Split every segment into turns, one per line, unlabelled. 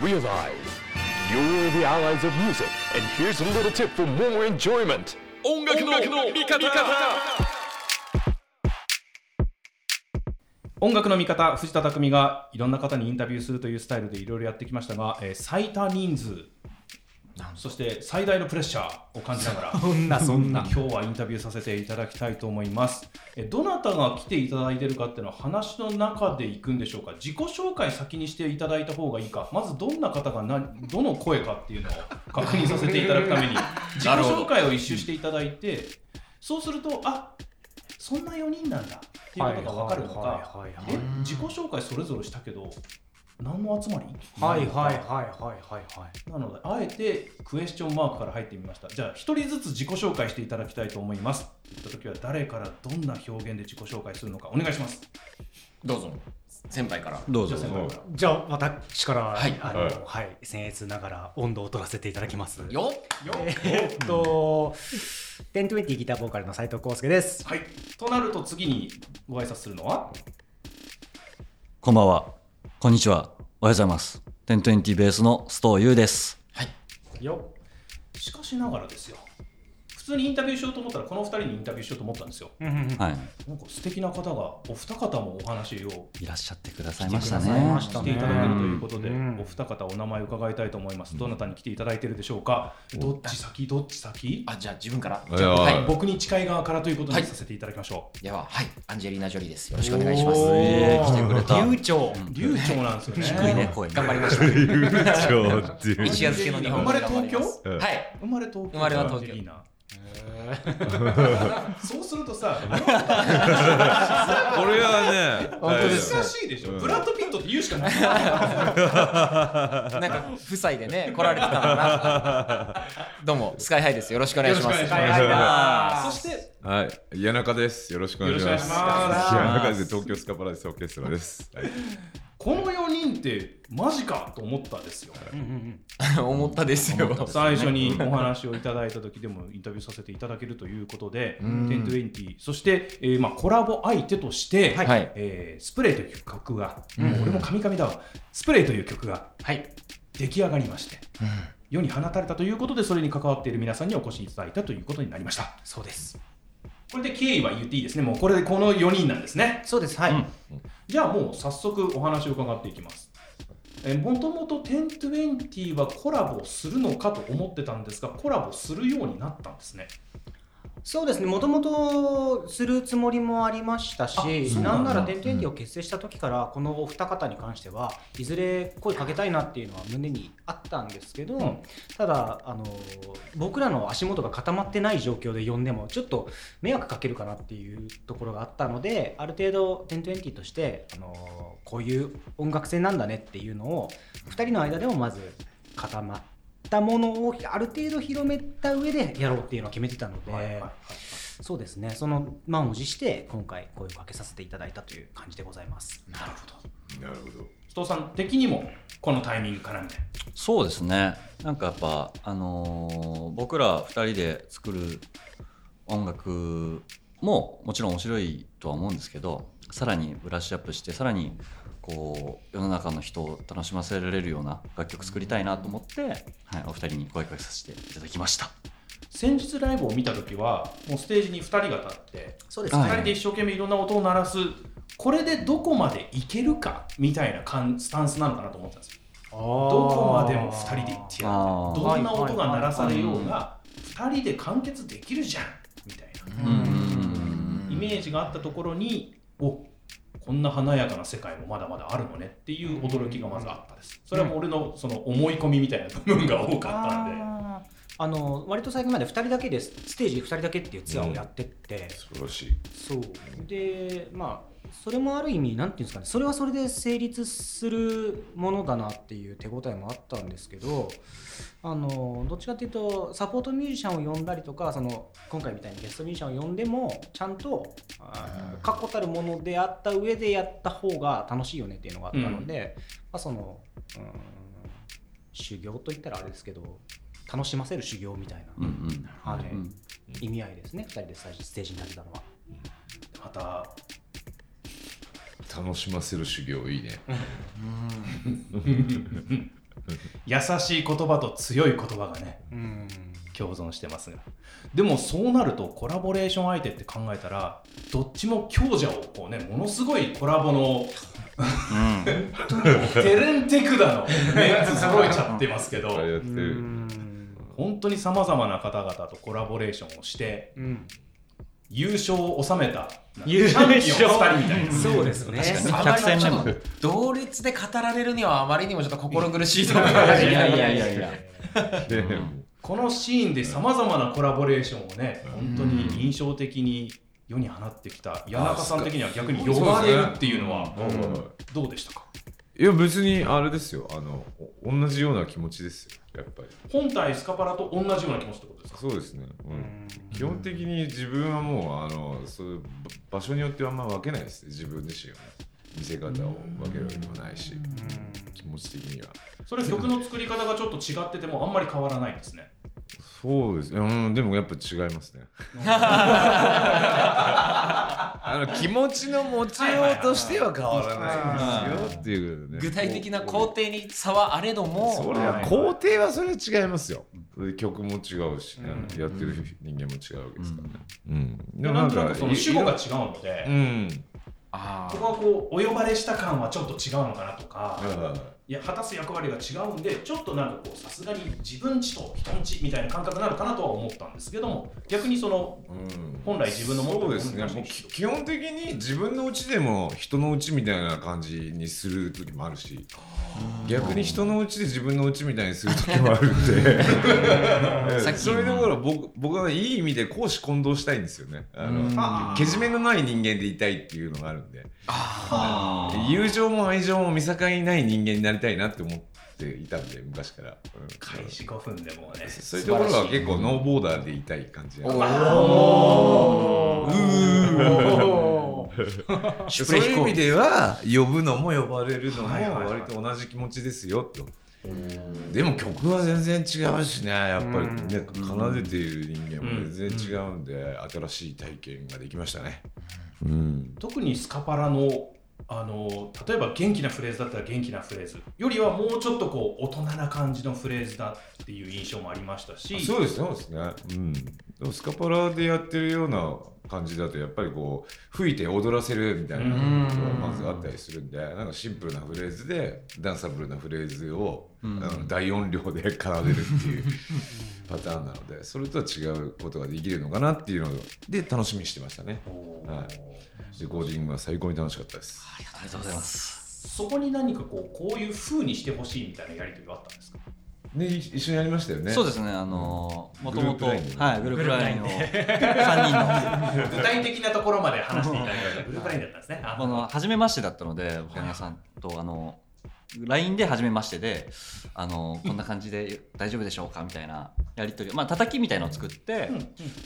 Realize you're the allies of music, and here's a little tip for more enjoyment. 音楽の味方
音楽の味方藤田匠がいろんな方にインタビューするというスタイルでいろいろやってきましたが、えー最多人数そして最大のプレッシャーを感じながら。
そんなそんな。
今日はインタビューさせていただきたいと思います。えどなたが来ていただいてるかっていうのは話の中でいくんでしょうか？自己紹介先にしていただいた方がいいか。まずどんな方がなどの声かっていうのを確認させていただくために。自己紹介を一周していただいてそうするとあそんな4人なんだっていうことが分かるのか。自己紹介それぞれしたけど何の集まり？
はいはいはいはいはいはい。
なので、あえてクエスチョンマークから入ってみました。じゃあ、一人ずつ自己紹介していただきたいと思います。といった時は、誰からどんな表現で自己紹介するのか、お願いします。
どうぞ。先輩から。
どうぞ。
じゃあ、先輩から。
じゃあ私から
はい。
あの
はい。
はい。僭越ながら温度を取らせていただきます。
よ
えーっと1020ギターボーカルの斉藤康介です。
はい。となると、次にご挨拶するのは、
こんばんは。こんにちは。おはようございます。1020ベースの須藤優です。
はいよ
しかしながらですよ。普通にインタビューしようと思ったら、この二人にインタビューしようと思ったんですよ。
はい。
なんか素敵な方が、お二方もお話を
いらっしゃってくださいましたね。
まし。
ていただけるということで、
うん。
お二方お名前伺いたいと思います。どなたに来ていただいているでしょうか？どっち先？どっち先？
あじゃあ自分から。はい。
僕に近い側からということ
はい。
にさせていただきましょう。
でははい。アンジェリーナ・ジョリーです。よろしくお願いします。
えー。来てくれた。
流暢。
流暢なんですよね。
低いね、声。
頑張りました。
流暢っていう。
一夜漬けの日本
生まれ
頑張ります。
うん
はい。
生まれ東京。
生まれは東京
そうするとさ、
これはね
難しいでしょ。
うん。
ブラッドピットって言うしかない。
なんか夫妻でね来られてたのかな。どうもスカイハイです。よろしくお願いします。
そして、
はい谷中です。よろしくお願いします。谷中です東京スカパラダイスオーケストラです。はい
この4人ってマジかと思ったんですよ。
うんうん
思ったですよ。
最初にお話をいただいた時でもインタビューさせていただけるということで、1020そして、えーまあ、コラボ相手として、
はい。はい。
えースプレーという曲が、もう俺もカミカミだわ。スプレーという曲が
はい。
出来上がりまして、世に放たれたということでそれに関わっている皆さんにお越しいただいたということになりました。
そうです。
これで経緯は言っていいですね。もうこれでこの4人なんですね。
そうです。はい、
じゃあもう早速お話を伺っていきます。もともと1020はコラボするのかと思ってたんですがコラボするようになったんですね。
そうですね。もともとするつもりもありましたし
なん
ななら「1020」を結成した時からこのお二方に関してはいずれ声かけたいなっていうのは胸にあったんですけど、
うん。
ただあの僕らの足元が固まってない状況で呼んでもちょっと迷惑かけるかなっていうところがあったのである程度1020としてあのこういう音楽性なんだねっていうのを2人の間でもまず固まったものをある程度広めた上でやろうっていうのを決めてたので、
はいはいはい
そうですね。その満を持して今回声をかけさせていただいたという感じでございます。
なるほど。
なるほど。
須藤さん的にもこのタイミングかなみたいな。
そうですね。なんかやっぱ、あのー僕ら二人で作る音楽ももちろん面白いとは思うんですけど、さらにブラッシュアップして、さらにこう世の中の人を楽しませられるような楽曲作りたいなと思って、はい、お二人に声かけさせていただきました。
先日ライブを見た時はもうステージに2人が立って
そう
2
はい
人で一生懸命いろんな音を鳴らすこれでどこまでいけるかみたいな感スタンスなのかなと思ったんですよ。どこまでも2人で行ってやるどんな音が鳴らされようが2人で完結できるじゃんみたいなイメージがあったところにおこんな華やかな世界もまだまだあるのねっていう驚きがまずあったです。それはもう俺のその思い込みみたいな部分が多かったんで。
あの割と最近まで2人だけです。ステージ2人だけっていうツアーをやってって、
素晴らしい。
そうでまあそれもある意味なんていうんですかねそれはそれで成立するものだなっていう手応えもあったんですけどあのどっちかっていうとサポートミュージシャンを呼んだりとかその今回みたいにゲストミュージシャンを呼んでもちゃんと確固たるものであった上でやった方が楽しいよねっていうのがあったので、まあ、そのうん修行といったらあれですけど楽しませる修行みたいな、
うんうん
はい。
うん。
意味合いですね2人でステージに立てたのは。
また
楽しませる修行いいね。
優しい言葉と強い言葉がね
うん。
共存してますがでもそうなるとコラボレーション相手って考えたらどっちも強者をこうねものすごいコラボの
うん。
テレンテクダのメンツ揃えちゃってますけど本当にさまざまな方々とコラボレーションをして
うん
優勝を収めた
優勝。
2人みたいな。
そうですね。
あま
百戦
りにも
目も
同率で語られるにはあまりにもちょっと心苦しいと思いま
い
す
やいやいやいやいや。
で
このシーンでさまざまなコラボレーションをね本当に印象的に世に放ってきた谷中さん的には逆に呼ばれるっていうのは
うん。
どうでしたか？
いや別にあれですよ。あのお同じような気持ちですよ。やっぱり。
本体スカパラと同じような気持ちってことですか？
そうですね、うん、基本的に自分はもうあのそういう場所によってはあんま分けないですね。自分自身は見せ方を分けるわけでもないし。気持ち的には。
それ曲の作り方がちょっと違っててもあんまり変わらないですね
そうですね、うん、でもやっぱ違いますね。あの気持ちの持ちようとしては変わらないですよっていうね。
具体的な工程に差はあれども。
それは工程はそれは違いますよ。曲も違うしね、やってる人間も違うわけですから。ね。うん。
でなんとなくその主語が違うの
う
で
ん。
あ
ここはこうお呼ばれした感はちょっと違うのかなとか。
あ
いや果たす役割が違うんでちょっとなんかこうさすがに自分ちと人んちみたいな感覚なのかなとは思ったんですけども逆にその
うん
本来自分の持ってる
そうですね。もうき基本的に自分の家でも人の家みたいな感じにする時もあるし、逆に人の家で自分の家みたいにする時もあるんで、
さっき
それでほら僕僕はいい意味で公私混同したいんですよね。あのけじめのない人間でいたいっていうのがあるんで。友情も愛情も見境ない人間になりたいなって思っていたんで昔から、うん。
開始5分でもうね
そう。いうところは結構ノーボーダーでいたい感じが そういう意味では呼ぶのも呼ばれるのも割と同じ気持ちですよと。でも曲は全然違うしねやっぱりね奏でている人間も全然違うんで新しい体験ができましたね。うん。
特にスカパラのあの例えば元気なフレーズだったら元気なフレーズよりはもうちょっとこう大人な感じのフレーズだっていう印象もありましたし
そうですねそうですね。うん。でもスカパラでやってるような感じだとやっぱりこう吹いて踊らせるみたいなことがまずあったりするんでなんかシンプルなフレーズでダンサブルなフレーズを、あの大音量で奏でるっていう パターンなのでそれとは違うことができるのかなっていうので楽しみにしてましたね。はい。レコーディングは最高に楽しかったです。
ありがとうございます。
そこに何かこうこういう風にしてほしいみたいなやり取りはあったんですか？
ねい一緒にやりましたよね。
そうですね。あのもともとはいグループラインの3人の。
具体的なところまで話していただいた。グループラインだったんですね。あ
この初めましてだったので僕皆さんとあの LINE で初めましてであのこんな感じで大丈夫でしょうか？みたいなやり取りまあ叩きみたいのを作って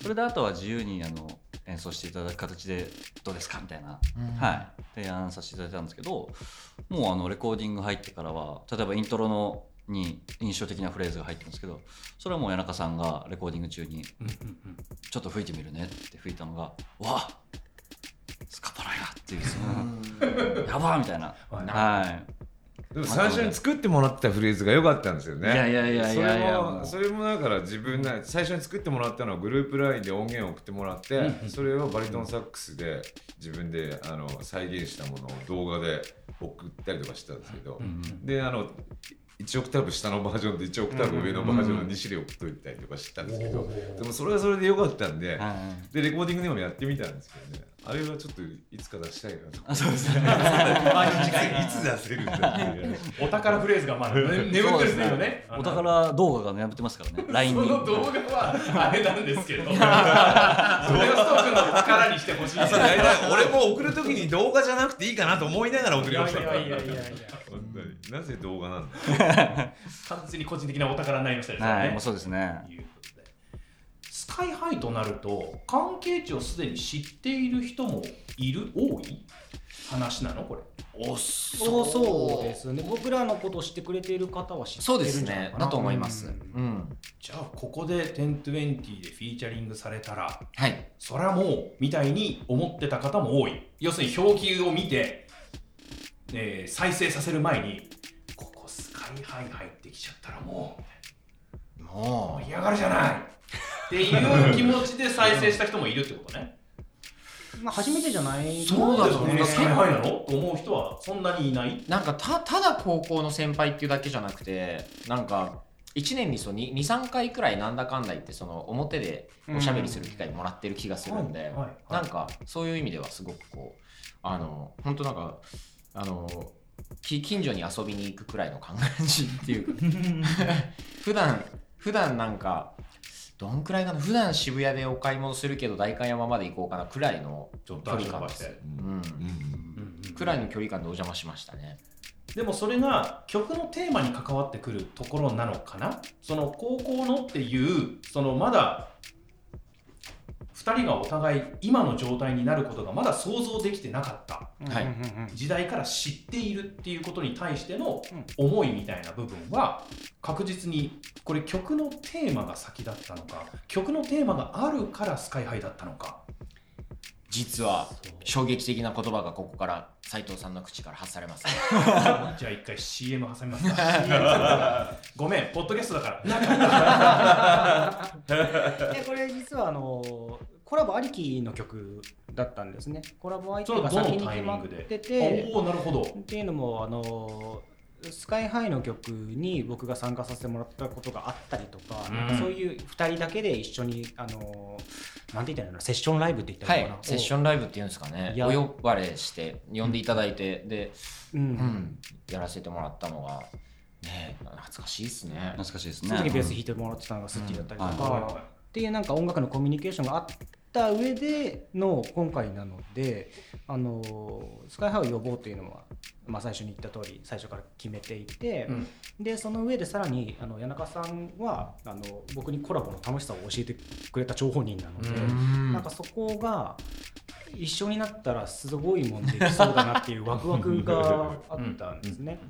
それであとは自由にあの演奏していただく形でどうですか？みたいな、はい、提案させていただいたんですけどもうあのレコーディング入ってからは例えばイントロのに印象的なフレーズが入ってるんですけどそれはもう谷中さんがレコーディング中にちょっと吹いてみるねって吹いたのがわあスカパラやっていうそのやばーみたいな。はい
でも最初に作ってもらったフレーズが良かったんですよね。
いやいやいやいやいや。
それ
もう
もそれもだから自分な最初に作ってもらったのはグループラインで音源を送ってもらって、それをバリトンサックスで自分であの再現したものを動画で送ったりとかしてたんですけど、であの1オクターブ下のバージョンと1オクターブ上のバージョンの2種類送っといたりとかしてたんですけど、でもそれはそれで良かったんで、
はい
でレコーディングでもやってみたんですけどねあれはちょっといつか出したいなと。
あそうですね。
いつ出せるんだっていう。
お宝フレーズがまだね眠ってるんですよね。
お宝動画が眠ってますからね。LINE に。
その動画はあれなんですけど、それをストックの宝にしてほしい。
俺も送るときに動画じゃなくていいかなと思いながら送りました。
いやいやいやいやいや。
本当に。なぜ動画なんだ？
完全に個人的なお宝になりましたですよね。
はいもうそうですね
スカイハイとなると関係値をすでに知っている人もいる多い話なの？これ。
そうそうですね。僕らのことを知ってくれている方は知ってる
そうです
んじゃないかな。
ね。だと思います。
うん。
うん。
じゃあここで1020でフィーチャリングされたら
はい。
それはもうみたいに思ってた方も多い。要するに表記を見て、えー再生させる前にここスカイハイ入ってきちゃったらもう
も
盛り上がるじゃないっていう気持ちで再生した人もいるってことね。
まあ初めてじゃない
そうだと思う
スカイハイなの？と思う人はそんなにいない？う
なんかたただ高校の先輩っていうだけじゃなくてなんか1年にそう23回くらいなんだかんだ言ってその表でおしゃべりする機会もらってる気がするんで、なんかそういう意味ではすごくこうあの本当なんかあのき近所に遊びに行くくらいの感じっていうか。普段普段なんかどんくらいかな？普段渋谷でお買い物するけど代官山まで行こうかなくらいの距離感です、うん、
うん。
くらいの距離感でお邪魔しましたね。
でもそれが曲のテーマに関わってくるところなのかな？その高校のっていうそのまだ2人がお互い今の状態になることがまだ想像できてなかった。
はい。
時代から知っているっていうことに対しての思いみたいな部分は確実にこれ曲のテーマが先だったのか曲のテーマがあるからスカイハイだったのか
実は衝撃的な言葉がここから斉藤さんの口から発されます。
じゃあ一回 CM 挟みますか。ごめんポッドキャストだから。
でこれ実はあのコラボありきの曲だったんですね。コラボ相手が先に決まっ
タイミングで？
てて
おおなるほど。
っていうのもあのスカイハイの曲に僕が参加させてもらったことがあったりとか,、
うん。
なんかそういう2人だけで一緒にあのなんて言ったらいいのセッションライブって言った
はい
らいい。のかな、
セッションライブっていうんですかね。お呼ばれして呼んでいただいて、で、
う
うん。ん、やらせてもらったのがね懐かしいですね。
懐かしいですね。
その時ベース弾いてもらってたのがスッだったりとか、
うん。
はい。
っていうなんか音楽のコミュニケーションがあった上での今回なのであのスカイハイを呼ぼうというのは、まあ、最初に言った通り最初から決めていて、
うん。
でその上でさらにあの谷中さんはあの僕にコラボの楽しさを教えてくれた張本人なので、
うん。
なんかそこが一緒になったらすごいもんできそうだなっていうワクワクが あったんですね。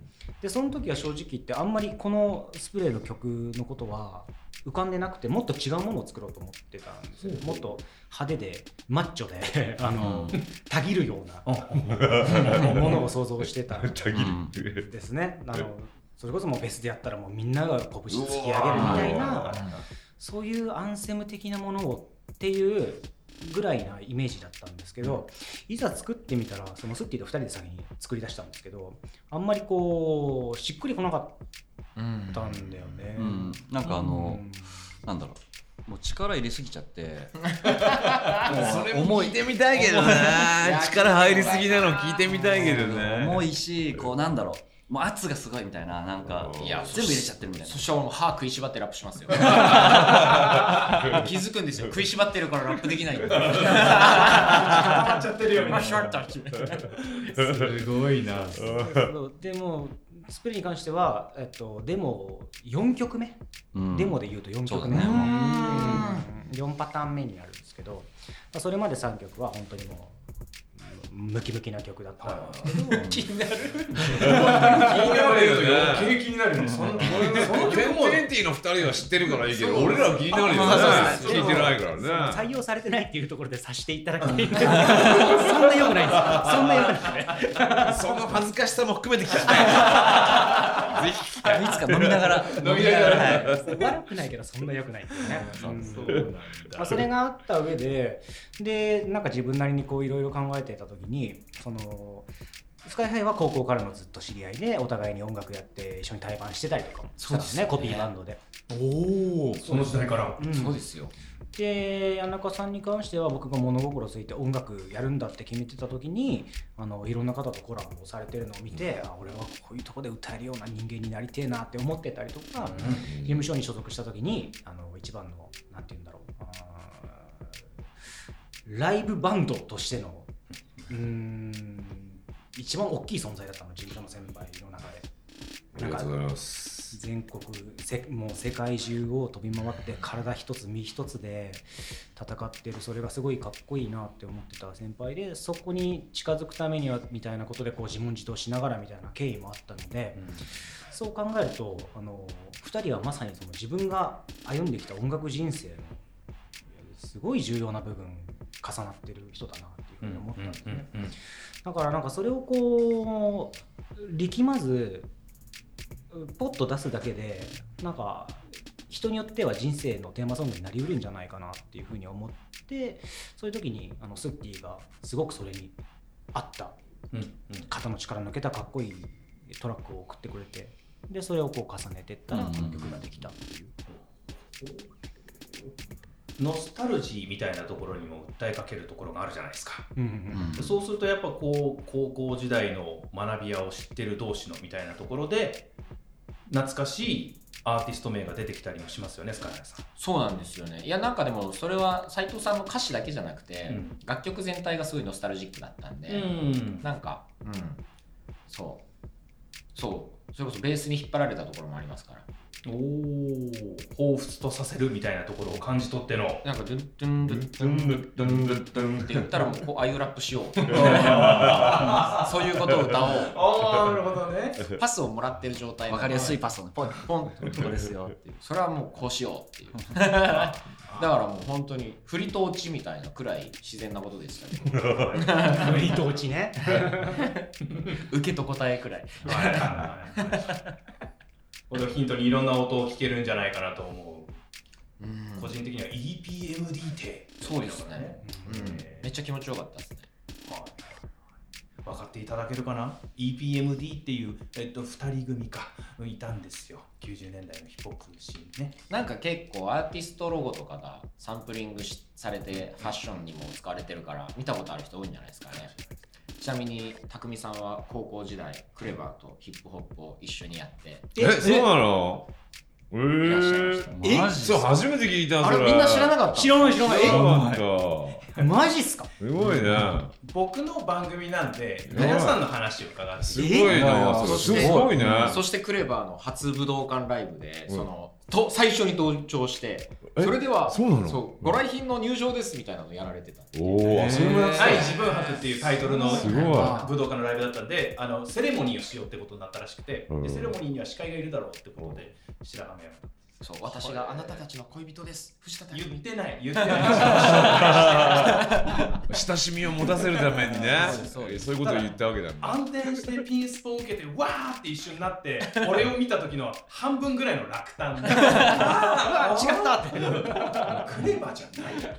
でその時は正直言ってあんまりこのスプレーの曲のことは浮かんでなくてもっと違うものを作ろうと思ってたんですよ。もっと派手でマッチョで あの、たぎるようなものを想像してた。ん。ですね。あのそれこそもうベースでやったらもうみんなが拳突き上げるみたいなそういうアンセム的なものをっていうぐらいなイメージだったんですけど、いざ作ってみたらそのスッティと2人で先に作り出したんですけどあんまりこうしっくりこなかったんだよね。
うん。なんかあの
うん。
なんだろう。もう力入れすぎちゃって。
それも聞いてみたいけどな力入りすぎなの聞いてみたいけどね。
重いしこうなんだろうもう圧がすごいみたいななんか
い
や
全部入れちゃってるみたいな。
そしたら俺も歯食いしばってラップしますよ。気づくんですよ食いしばってるからラップできない
っちゃってるよ。すごいな。
でもスプレーに関しては、えっと、デモ4曲目、
うん。
デモで言うと4曲目、
ね。
うん。4パターン目になるんですけど、まあ、それまで3曲は本当にもうムキムキな曲だった。んですけど、
気になる。
気になるよ余計気になるね。その
テン
曲も。
テンティの二人は知ってるからいいけど俺らは気になるよね。聞いてないからね。
採用されてないっていうところでさせていただきたいそんな良くないです。そんな良くない。
その恥ずかしさも含めて聞きたい
い。つか飲みながら。
飲みながら。
はい。
悪くないけどそんな良くないですよね。う。ん。
そうなんだ。
まあ、それがあった上ででなんか自分なりにこういろいろ考えていた時にそのスカイハイは高校からのずっと知り合いでお互いに音楽やって一緒に対バンしてたりとか。
そうですね。
コピーバンドで。
おおその時代から。
うん。
そうですよ。
で谷中さんに関しては僕が物心ついて音楽やるんだって決めてた時にあのいろんな方とコラボをされてるのを見て、あ俺はこういうとこで歌えるような人間になりてえなって思ってたりとか、事務所に所属した時にあの一番のなんて言うんだろうライブバンドとしてのうーん一番大きい存在だったの事務所の先輩の中で。
ありがとうございます。
全国せもう世界中を飛び回って体一つ身一つで戦ってる。それがすごいかっこいいなって思ってた先輩でそこに近づくためにはみたいなことでこう自問自答しながらみたいな経緯もあったので、そう考えるとあの2人はまさにその自分が歩んできた音楽人生のすごい重要な部分重なってる人だなふうに思ったんですね。だからなんかそれをこう力まずポッと出すだけでなんか人によっては人生のテーマソングになりうるんじゃないかなっていうふうに思ってそういう時にあのスッキーがすごくそれに合った肩の力抜けたかっこいいトラックを送ってくれてでそれをこう重ねてったら
うん
この曲ができたっていう。
ノスタルジーみたいなところにも訴えかけるところがあるじゃないですか。
うんうん
うん。
そうするとやっぱこう高校時代の学び屋を知ってる同士のみたいなところで懐かしいアーティスト名が出てきたりもしますよね、スカイさん。
そうなんですよね。いやなんかでもそれは斉藤さんの歌詞だけじゃなくて、
うん。
楽曲全体がすごいノスタルジックだったんで、
ん。
なんかうん。そう。そう。それこそベースに引っ張られたところもありますから
おお彷彿とさせるみたいなところを感じ取っての。
なんかドゥンドゥンドゥンドゥンドゥンドゥンって言ったらもうこうアいラップしよう。そういうことを歌おう。
ああなるほどね。
パスをもらってる状態
分かりやすいパスをね。
ポンポン
こですよって
それはもうこうしようっていう。だからもう本当に振りと落ちみたいなくらい自然なことでしたね。
振りと落ちね。
受けと答えくらい。
これをヒントにいろんな音を聞けるんじゃないかなと思う。
うん。
個人的には EPMD って。
そうですね、うん。
えー
めっちゃ気持ちよかったですね。
はい。分かっていただけるかな ?EPMD っていう、えっと、2人組か。いたんですよ。90年代のヒップホップシーンね。
なんか結構アーティストロゴとかがサンプリングしされてファッションにも使われてるから見たことある人多いんじゃないですかねちなみに匠さんは高校時代クレバーとヒップホップを一緒にやって
えそうなの？えー、
た
マジ
そう初めて聞いたそ
あれみんな知らなかった？
知らない知らない。え
なんだ
マジっすか？
すごいね。
僕の番組なんで皆さんの話を伺って。
すごいなすごい。ね。
そしてクレバーの初武道館ライブで、
うん。
そのと最初に登場して
え
それでは
そうなの？
そうご来賓の入場ですみたいなのやられてた
おおそれもやってた
はい、自分博っていうタイトルの
すごい。
武道館のライブだったんであのセレモニーをしようってことになったらしくて、
うん。
でセレモニーには司会がいるだろうってことで白髪や
そう私があなたたちの恋人です。藤田
言っ
匠
てない。言ってない。
親しみを持たせるためにね。
そうです
そういうことを言ったわけだ
暗転してピンスポを受けてわーって一瞬なって 俺を見た時の半分ぐらいの落胆。であー違ったって。クレバじゃないよね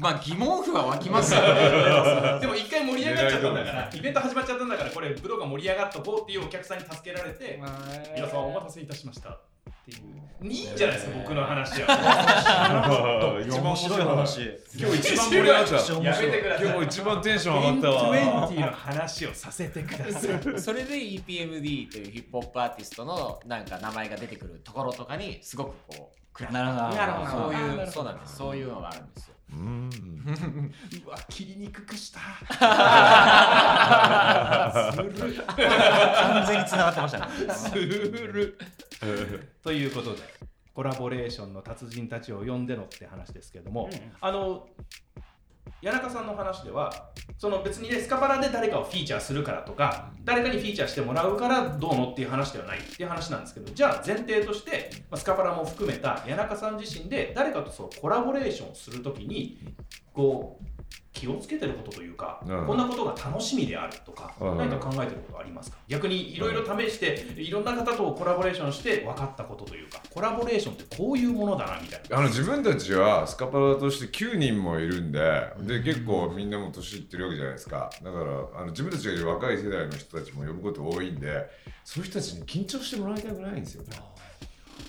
まあ疑問符は湧きますよ。
でも一回盛り上がっちゃったんだからイベント始まっちゃったんだからこれ武道が盛り上がっとこうっていうお客さんに助けられて皆さんお待たせいたしましたっていう。いいんじゃないですか僕の話は。
一 番面白い話。今日一番盛り上がった。
やめてください。
今日一番テンション上がったわ。
20の話をさせてください。
それで EPMD というヒップホップアーティストのなんか名前が出てくるところとかにすごくこうクラッ
なるほど。
そういうそうなんです。そういうのがあるんですよ
うん。
うわ切りにくくした
完全に繋がってましたね
するということでコラボレーションの達人たちを呼ん。でのって話ですけども、あの谷中さんの話ではその別にねスカパラで誰かをフィーチャーするからとか誰かにフィーチャーしてもらうからどうのっていう話ではないっていう話なんですけどじゃあ前提として、スカパラも含めた谷中さん自身で誰かとそのコラボレーションする時にこう気をつけてることというか、
うん。
こんなことが楽しみであるとか、
うん。
何か考えてることありますか？逆にいろいろ試していろんな方とコラボレーションして分かったことというかコラボレーションってこういうものだなみたいな。
あの自分たちはスカパラとして9人もいるんでで結構みんなも年いってるわけじゃないですか。だからあの自分たちがいる若い世代の人たちも呼ぶこと多いんでそういう人たちに緊張してもらいたくないんですよね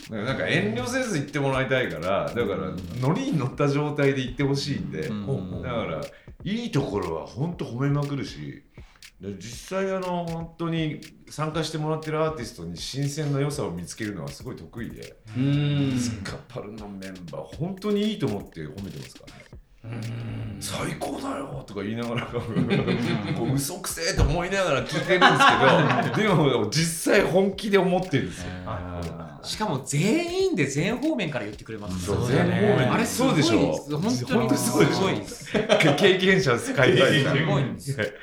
なんか遠慮せず行ってもらいたいからだからノリに乗った状態で行ってほしいんで、
うん
だからいいところは本当褒めまくるしで実際あの本当に参加してもらってるアーティストに新鮮な良さを見つけるのはすごい得意で、
うん
スカパルのメンバー本当にいいと思って褒めてますからね。最高だよとか言いながら こう嘘くせえと思いながら聞いてるんですけど でも実際本気で思ってるんですよ。
しかも全員で全方面から言ってくれます。
そう
ね
全方面
あれ
そうでしょ
すごいです。本当にすごいです。
経験者海外
すごいんです。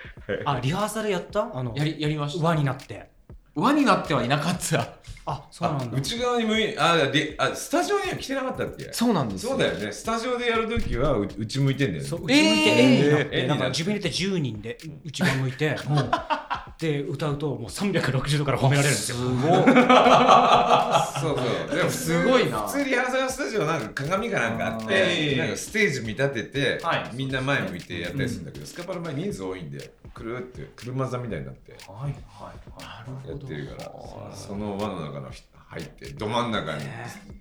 あリハーサルやった？あの
やりやりました。
輪になって
輪になってはいなかった。
あそうなんだ。
内側に向いあであスタジオには来てなかったっけ？
そうなんです
そうだよね。スタジオでやるときはう内向いてんだよね。
そう内向いて円になって、
えー
なんか自分入れて10人で内側向いて、で歌うともう360度から褒められるんですよ。
そうそう。でも
すごいな。
普通リハーサルスタジオなんか鏡かなんかあって、
ええ
なんかステージ見立てて、
はい。
みんな前向いてやったりするんだけど、スカパラ前人数多いんでくるって車座みたいになって。
はいはいはい。
やってるから。その輪の中の人入ってど真ん中に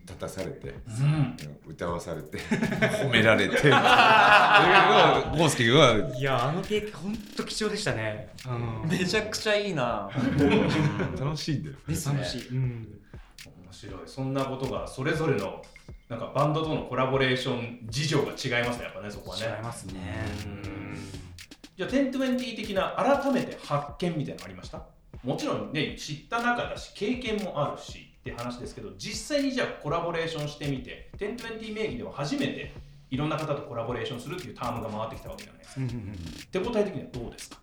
立たされて、
うん。
歌わされて 褒められて。それがゴースケ君はい
やあの経験本当貴重でしたね、うん、
めちゃくちゃいいな。
楽しいんだよ。
ね
楽しい、うん、
面白い。そんなことがそれぞれのなんかバンドとのコラボレーション事情が違いますねやっぱねそこはね。
違いますね
じゃあ1020的な改めて発見みたいなのありました？もちろんね知った中だし経験もあるしって話ですけど実際にじゃあコラボレーションしてみて1020名義では初めていろんな方とコラボレーションするっていうタームが回ってきたわけじゃないですか。手応え的にはどうですか？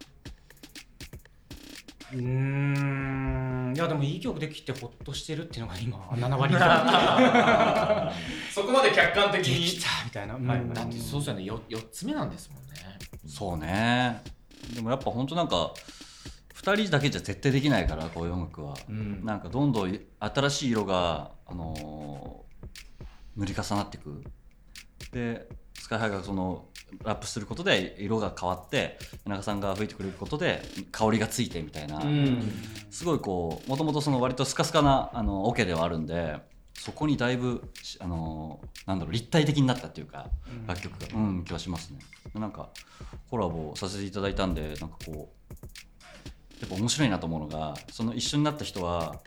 うんうーん。いやでもいい曲できてほっとしてるっていうのが今 7割ぐ
そこまで客観的
で
に
きたみたいな、うん。
はい。
だってそうですよね。4, 4つ目なんですもんね。
そうね。でもやっぱ本当なんか2人だけじゃ絶対できないからこういう音楽は、
うん。
なんかどんどん新しい色が、あのー塗り重なっていく。でスカイハイがそのラップすることで色が変わって田中さんが吹いてくれることで香りがついてみたいな、
うん。
すごいこうもともとその割とスカスカなあのオケではあるんでそこにだいぶしあのなんだろう立体的になったっていうか、楽曲が。うん気はしますね。なんかコラボさせていただいたんでなんかこうやっぱ面白いなと思うのがその一緒になった人は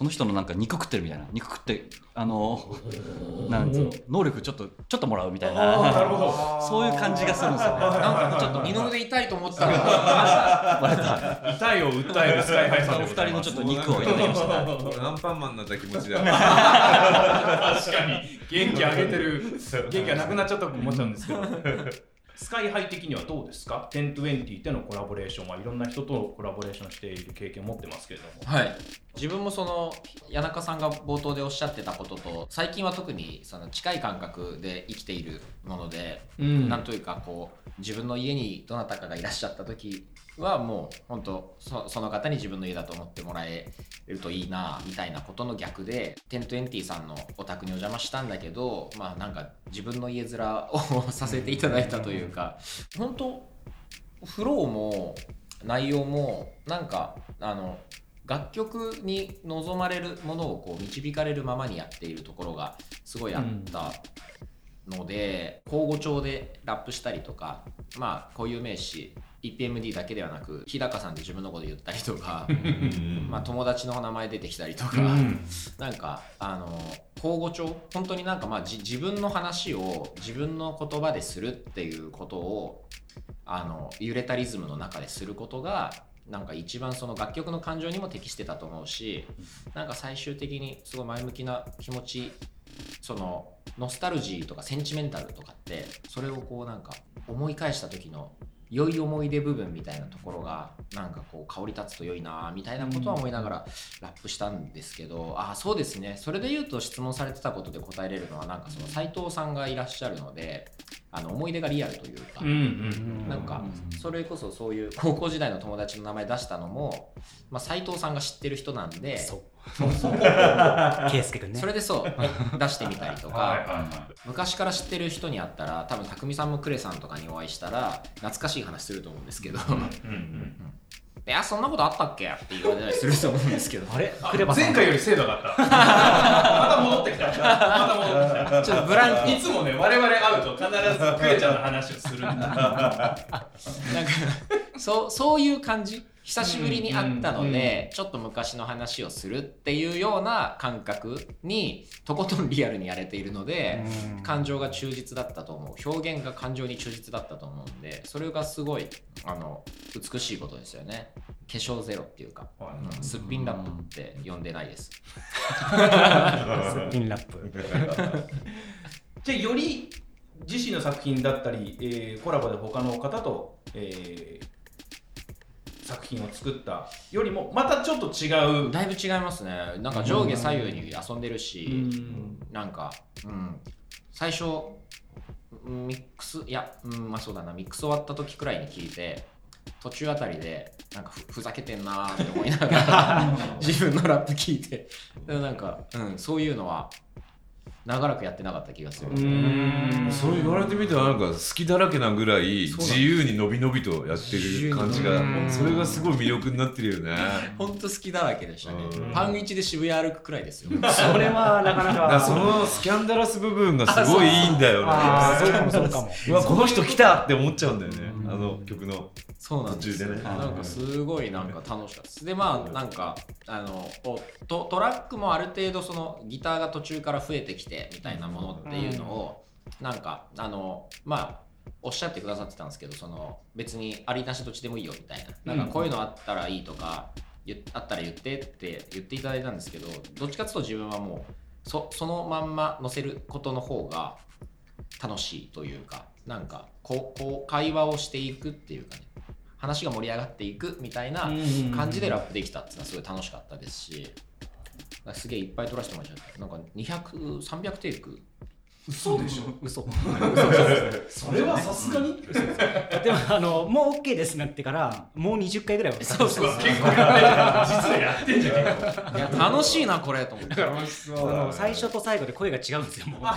その人のなんか肉食ってるみたいな。肉食ってあのなんつうの能力ちょっとちょっともらうみたいな。
なるほど。
そういう感じがするんですよね。
なんかちょっと二の腕痛いと思ってたら。
割れた。
痛いを訴えるスカイハイさん
お二人のちょっと肉をいただきました。ね
アンパンマンになった気持ちだ。よ
確かに。元気上げてる。元気がなくなっちゃったと思っちゃうんですけどスカイハイ的にはどうですか？1020でのコラボレーションはいろんな人とコラボレーションしている経験を持ってますけれども。
はい。自分もその谷中さんが冒頭でおっしゃってたことと最近は特にその近い感覚で生きているもので、
うん。
なんというかこう自分の家にどなたかがいらっしゃった時はもう本当そその方に自分の家だと思ってもらえるといいなみたいなことの逆で1020さんのお宅にお邪魔したんだけどまあなんか自分の家面をさせていただいたというか本当フローも内容もなんかあの楽曲に望まれるものをこう導かれるままにやっているところがすごいあったので、交互調でラップしたりとかまあ固有名詞 EPMD だけではなく日高さんで自分のこと言ったりとかまあ友達の名前出てきたりとか、
うん。
なんかあの交互調本当になんかまあじ自分の話を自分の言葉でするっていうことをあの揺れたリズムの中ですることがなんか一番その楽曲の感情にも適してたと思うしなんか最終的にすごい前向きな気持ちそのノスタルジーとかセンチメンタルとかってそれをこうなんか思い返した時の良い思い出部分みたいなところがなんかこう香り立つと良いなみたいなことは思いながらラップしたんですけど、ああそうですね。それで言うと質問されてたことで答えれるのはなんかその斉藤さんがいらっしゃるのであの思い出がリアルというか、
うんうん。
なんかそれこそそういう 高校時代の友達の名前出したのも、まあ、斉藤さんが知ってる人なんで
そう。圭佑君ね。
それでそう出してみたりとか、
はいはいは
昔から知ってる人に会ったら多分匠さんもクレさんとかにお会いしたら懐かしい話すると思うんですけど。
いうんうん
いやそんなことあったっけ？って言われたりすると思うんですけど。
あれ？クレバさん。
前回より精度があっ た。また戻ってきた。また戻ってきた。
ちょっとブラン
いつもね我々会うと必ずクレちゃんの話をするんだ。
なんかそうそういう感じ？久しぶりに会ったので、ちょっと昔の話をするっていうような感覚にとことんリアルにやれているので、
うん。
感情が忠実だったと思う。表現が感情に忠実だったと思うんでそれがすごいあの美しいことですよね。化粧ゼロっていうか、すっぴんラップって呼んでないです。
すっぴんラップ。
じゃあより自身の作品だったり、えーコラボで他の方と、えー作品を作ったよりもまたちょっと違う。
だいぶ違いますね。なんか上下左右に遊んでるし、
うん。
なんか、うん、最初うんミックスいや、うん、まあそうだな。ミックス終わった時くらいに聞いて途中あたりでなんかふふざけてんなーって思いながら 自分のラップ聞いて。なんか、うん、そういうのは長らくやってなかった気がする。
そう言われてみたらなんか好きだらけなぐらい自由にのびのびとやってる感じが
うん
それがすごい魅力になってるよね。
ほんと好きだらけでしたね
うん。
パンイチで渋谷歩くくらいですよ。
それはなかな
だかそのスキャンダラス部分がすごいいいんだよね。
そうかもそうかも
うわこの人来たって思っちゃうんだよね。あの曲の。
そうなんですなんかすごいなんか楽しかったです。でまあなんかあのトトラックもある程度そのギターが途中から増えてきてみたいなものっていうのをなんかあのまあおっしゃってくださってたんですけどその別にありなしどっちでもいいよみたいな。なんかこういうのあったらいいとか言っあったら言ってって言っていただいたんですけどどっちかっていうと自分はもうそそのまんま載せることの方が楽しいというかなんかこうこう会話をしていくっていうかね話が盛り上がっていくみたいな感じでラップできたっていうのはすごい楽しかったですしすげえいっぱい撮らせてもらっちゃった。なんか200300テイク
嘘でしょ。
嘘。
それはさすがに？
でもあのもう OK ですなってからもう20回ぐらいは
そうそう。そう
結構やってんじゃん実はやってんじゃん。結構
いや楽しいなこれと思って。
楽しそ
あの最初と最後で声が違うんですよもう。
楽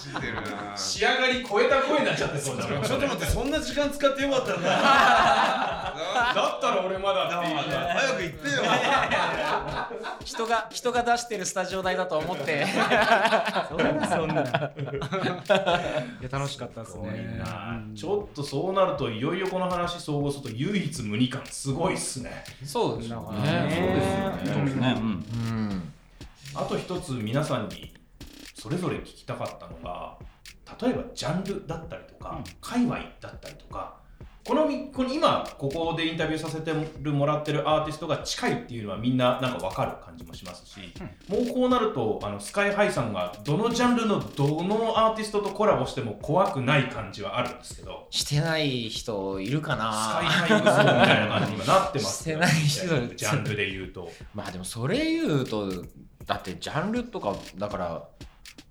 しんでるな。
仕上がり超えた声になっちゃってそうだろ
ちょっと待ってそんな時間使ってよかったんだ。
だったら俺まだっていい
早く行ってよ。
人が人が出してるスタジオ代だと思って
そんな。そんないや楽しかったですね。うん。
ちょっとそうなるといよいよこの話総合すると唯一無二感すごいっすね。
そうですね。
ね。
そうですね。うん。
うん。
あと一つ皆さんにそれぞれ聞きたかったのが例えばジャンルだったりとか、界隈だったりとかこのみこの今ここでインタビューさせてもらってるアーティストが近いっていうのはみんななんか分かる感じもしますし、もうこうなるとあのスカイハイさんがどのジャンルのどのアーティストとコラボしても怖くない感じはあるんですけど
してない人いるか
スカイ
な
ハイみたいな感じに今なってます
してない人。
ジャンルで言うと。
まあでもそれ言うとだってジャンルとかだから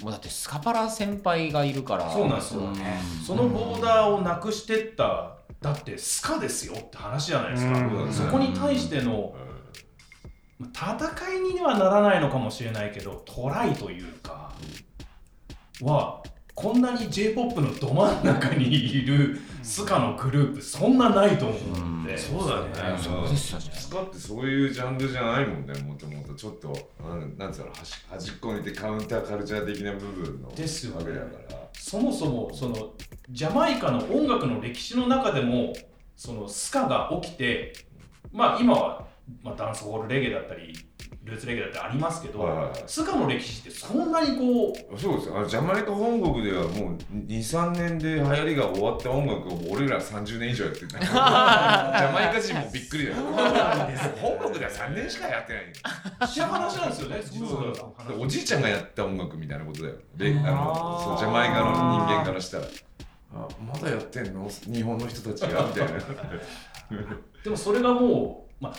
もうだってスカパラ先輩がいるから。
そうなんですよね。そのボーダーをなくしてった、だってスカですよって話じゃないですか。
うん
そこに対してのまあ戦いにはならないのかもしれないけど、トライというか、は、こんなに J-POP のど真ん中にいるスカのグループ、そんなないと思うんで。
そうだね。
そうですよね
スカってそういうジャンルじゃないもんね。もともとちょっとなんなんつうの端端っこにいてカウンターカルチャー的な部分の
ですよね
わけだから。
そもそもそのジャマイカの音楽の歴史の中でもそのスカが起きてまあ今は、まあ、ダンスホールレゲエだったりルーツレゲエだったりありますけど、
はいはいはい。
スカの歴史ってそんなにこう
そうですよ。あのジャマイカ本国ではもう23年で流行りが終わった音楽を俺ら30年以上やってる ジャマイカ人もびっくりだよ。本国では3年しかやってない。
知ら話なんですよね実は
でおじいちゃんがやった音楽みたいなことだよ。であ
あ
のジャマイカの人間からしたら。あまだやってんの？日本の人たちが？みたいな。
でもそれがもう、まあ、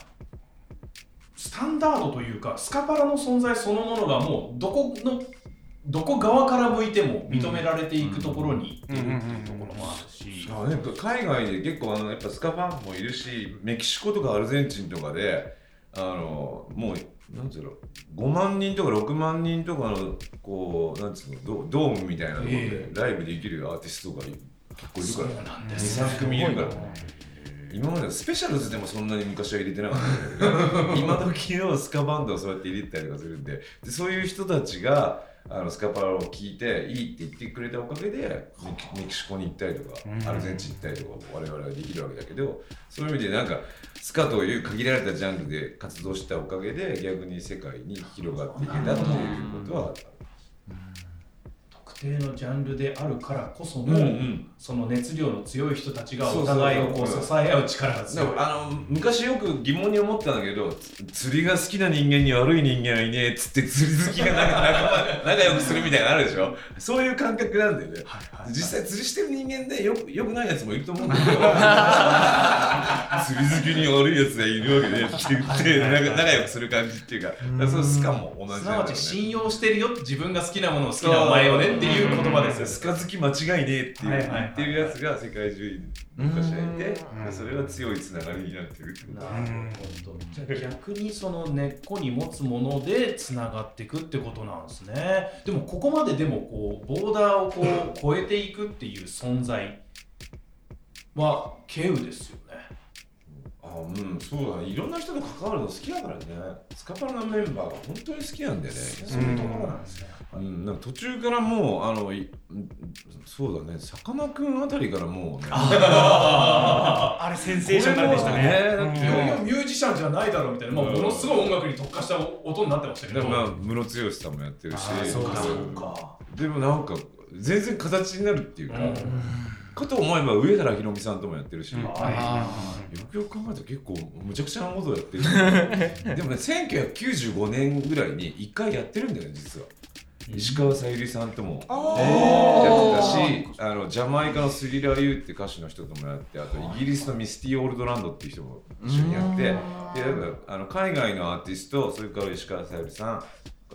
スタンダードというかスカパラの存在そのものがもうどこのどこ側から向いても認められていくところにいってるっていうところもあるし、
海外で結構あのやっぱスカファンもいるしメキシコとかアルゼンチンとかであのもうなんつうの5万人とか6万人とかのこうなんつうのドドームみたいなところで
え
ライブできるアーティストがい結構いるから。
そうなんです
23組いるから今まではスペシャルズでもそんなに昔は入れてなかったんだけど 今時のスカバンドをそうやって入れてたりとかするんででそういう人たちがあのスカパラを聞いていいって言ってくれたおかげでメキシコに行ったりとか、アルゼンチン行ったりとか我々はできるわけだけどそういう意味でなんかスカという限られたジャンルで活動したおかげで逆に世界に広がっていけたっていうことは
特定のジャンルであるからこその、
うんうん。
その熱量の強い人たちがお互いをこう支え合う力が
で
強い
もあの昔よく疑問に思ったんだけどつ釣りが好きな人間に悪い人間はいねえっつって釣り好きが仲仲 仲良くするみたいなのあるでしょ？そういう感覚なんだよね、実際釣りしてる人間でよくよくないやつもいると思うんだけど釣り好きに悪いやつがいるわけでって言って仲仲良くする感じっていうか。だからそも同じ
す
な
わち信用してるよ自分が好きなものを好きなお前をねっていういう言葉ですよ。
スカ好き間違いねえって言ってるやつが世界中に昔はいて
うん。
それは強いつながりになってるってこと。
なるほど。じゃあ逆にその根っこに持つものでつながっていくってことなんですね。でもここまででもこうボーダーをこう超えていくっていう存在はケウですよね。
あうんそうだね。いろんな人と関わるの好きだからね。スカパラのメンバーが本当に好きなんだよね。
そういうところなんですね
うん、なんか途中からもうあのいうんそうだね。さかなクンあたりからもうね。
あ れセンセーショナルでしたね。
ね
いやいやミュージシャンじゃないだろうみたいな、まあ、ものすごい音楽に特化した音になってましたけど
でもまあムロツヨシさんもやってるし。
そうかそう
うん
か。
でもなんか全然形になるっていうか、
うん。
かと思えば上原ひろみさんともやってるし、
うん。
よ
あ
くよく考えたら結構むちゃくちゃなことやってる。でもね1995年ぐらいに1回やってるんだよね実は。石川さゆりさんともやってたしあのジャマイカのスリラー・ユーって歌手の人ともやってあとイギリスのミスティ・オールドランドっていう人も一緒にやってであの海外のアーティストそれから石川さゆりさん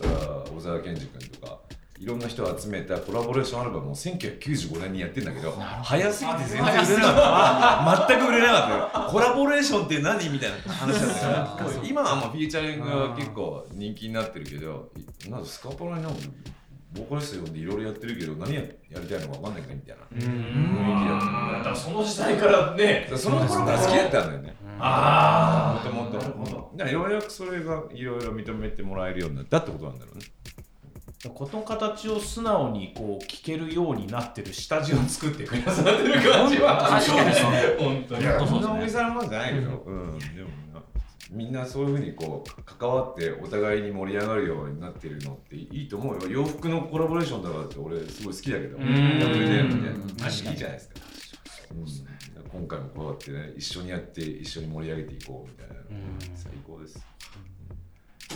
小沢健二君とかいろんな人を集めたコラボレーションアルバムを1995年にやってんだけど早すぎて全然売れなかった。全く売れなかった。よコラボレーションって何みたいな話だったか。ら今はもうフィーチャリングが結構人気になってるけどいなんかスカパラになんかボーカリスト呼んでいろいろやってるけど何ややりたいのか分かんないけどみたい？な雰囲気だったん
だからその時代からね。
でその頃から好きだったんだよね。
あ
もともとようやくそれがいろいろ認めてもらえるようになったってことなんだろうね
この形を素直にこう聞けるようになってる下地を作ってくださってる感じは。
確かに。そう
本当に。
いやそんな大げさなもんじゃないけど、うん、でもなみんなそういうふうにこう関わってお互いに盛り上がるようになってるのっていいと思うよ。洋服のコラボレーションだからって俺すごい好きだけど。
ん。
WDM みたいな
確
確かに。いいじゃないですか、うん、今回もこうやってね一緒にやって一緒に盛り上げていこうみたいな、最高です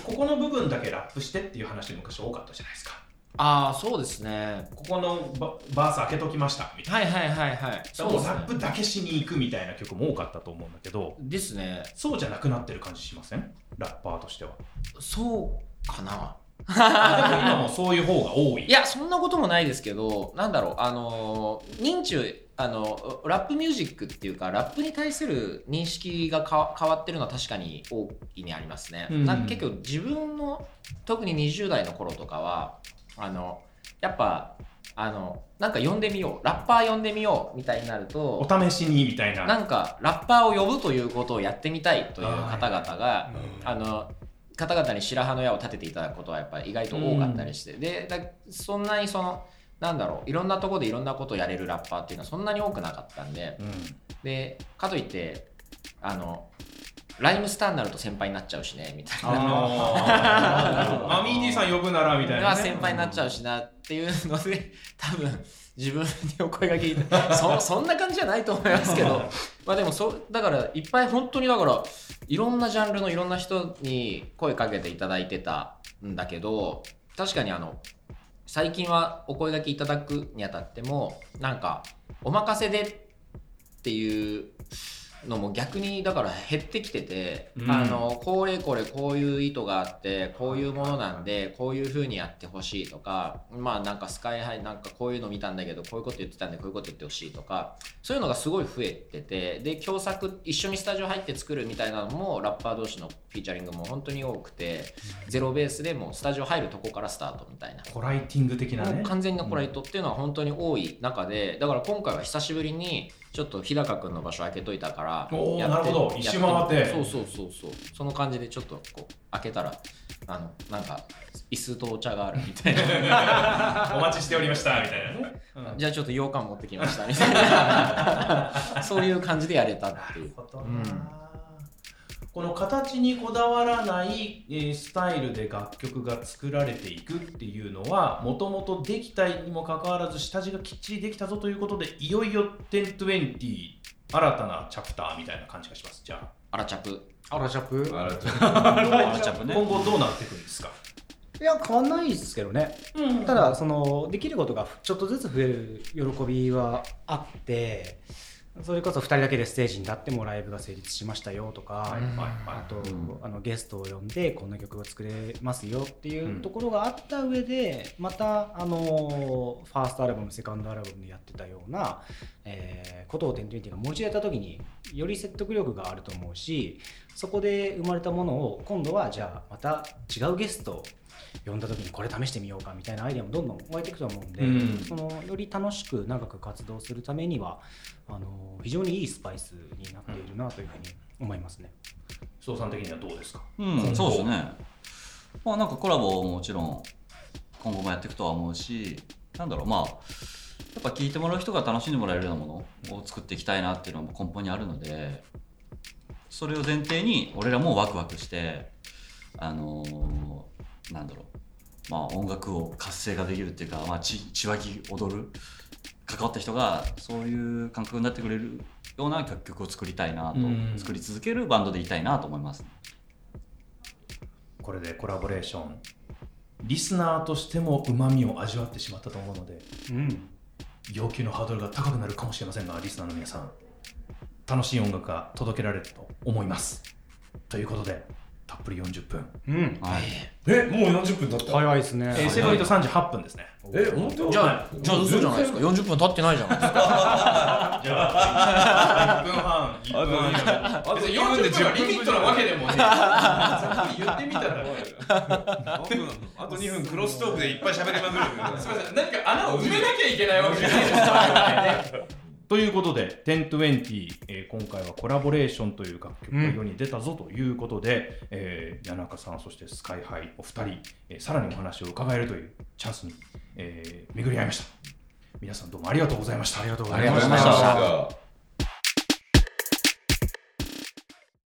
ここの部分だけラップしてっていう話昔多かったじゃないですか。
あーそうですね。
ここのババース開けときましたみたい
はいはいはいはい。
な
そうね。
ラップだけしに行くみたいな曲も多かったと思うんだけど
ですね。
そうじゃなくなってる感じしません？ラッパーとしては。
そうかな。
あでも今もそういう方が多い。
いやそんなこともないですけどなんだろうあの認知あのラップミュージックっていうかラップに対する認識がか変わってるのは確かに大いにありますね、
うん。
なんか結構自分の特に20代の頃とかはあのやっぱあのなんか呼んでみようラッパー呼んでみようみたいになると
お試しにみたいな。
なんかラッパーを呼ぶということをやってみたいという方々があの方々に白羽の矢を立てていただくことはやっぱり意外と多かったりして、でだそんなにそのなんだろういろんなところでいろんなことをやれるラッパーっていうのはそんなに多くなかったんで
うん。
でかといってあのライムスターになると先輩になっちゃうしねみたいな。
あー。マミー D さん呼ぶならみたいな、
が
ね、
先輩になっちゃうしなっていうので 多分自分にお声がけいて そそんな感じじゃないと思いますけど。まあでもそだからいっぱい本当にだからいろんなジャンルのいろんな人に声かけていただいてたんだけど確かにあの最近はお声がけいただくにあたってもなんかお任せでっていうのも逆にだから減ってきてて、
うん。
あのこれこれこういう意図があってこういうものなんでこういう風にやってほしいとかまあなんかスカイハイなんかこういうの見たんだけどこういうこと言ってたんでこういうこと言ってほしいとかそういうのがすごい増えててで共作一緒にスタジオ入って作るみたいなのもラッパー同士のフィーチャリングも本当に多くてゼロベースでもうスタジオ入るとこからスタートみたいな。
コライティング的なね。
完全なコライトっていうのは本当に多い中でだから今回は久しぶりにちょっと日高君の場所開けといたからや
なるほど。
や
一周回って。
そうそうそうそう。その感じでちょっとこう開けたらあのなんか椅子とお茶があるみたいな。
お待ちしておりましたみたいなね、
じゃあちょっと羊羹持ってきましたみたいな。そういう感じでやれたっていう。
ほどな。
うん
この形にこだわらない、えースタイルで楽曲が作られていくっていうのはもともとできたにもかかわらず下地がきっちりできたぞということでいよいよ1020新たなチャプターみたいな感じがします。じゃ
アラチャプ。
アラシャプ？
アラチャプ。ね
今後どうなっていくんですか？
いや変わんないですけどね。ただそのできることがちょっとずつ増える喜びはあってそれこそ2人だけでステージに立ってもライブが成立しましたよとか、あと、
うん。
あのゲストを呼んでこんな曲が作れますよっていうところがあった上で、またあのファーストアルバムセカンドアルバムでやってたような、えーことを1020が持ち上げた時により説得力があると思うしそこで生まれたものを今度はじゃあまた違うゲストを呼んだ時にこれ試してみようかみたいなアイデアもどんどん湧いていくと思うんで、
うん。
そのより楽しく長く活動するためにはあの非常にいいスパイスになっているなというふうに思いますね。
総さん的にはどうですか？
うん、そうですね。まあなんかコラボももちろん今後もやっていくとは思うし、なんだろう、まあ、やっぱ聞いてもらう人が楽しんでもらえるようなものを作っていきたいなっていうのも根本にあるので、それを前提に俺らもワクワクして、あのーなんだろう、まあ音楽を活性化できるっていうか、まあ血血湧き踊る、関わった人がそういう感覚になってくれるような楽曲を作りたいなと、
うん。
作り続けるバンドでいたいなと思います。
これでコラボレーション。リスナーとしてもうまみを味わってしまったと思うので
うん。
要求のハードルが高くなるかもしれませんがリスナーの皆さん。楽しい音楽が届けられると思います。ということでたっぷり40分、
うん、
はい。
えもう40分経った。
早いですね。
えー、セブンイト38分ですね。
え本当？
じゃあじゃあ嘘じゃないですか。40分経ってないじゃないですか。
じゃあ 1分半1分半。
あと
別に40分がリミットなわけでもねさっき言ってみたら
あと2分。クロストークでいっぱい喋りまくる。
すみません。何か穴を埋めなきゃいけないわけじゃないですか ということで、1020、えー今回はコラボレーションという楽曲が世に出たぞということで、えー谷中さん、そしてスカイハイお二人、えーさらにお話を伺えるというチャンスに、えー巡り合いました。皆さんどうも。ありがとうご
ざいました
ありがとうございました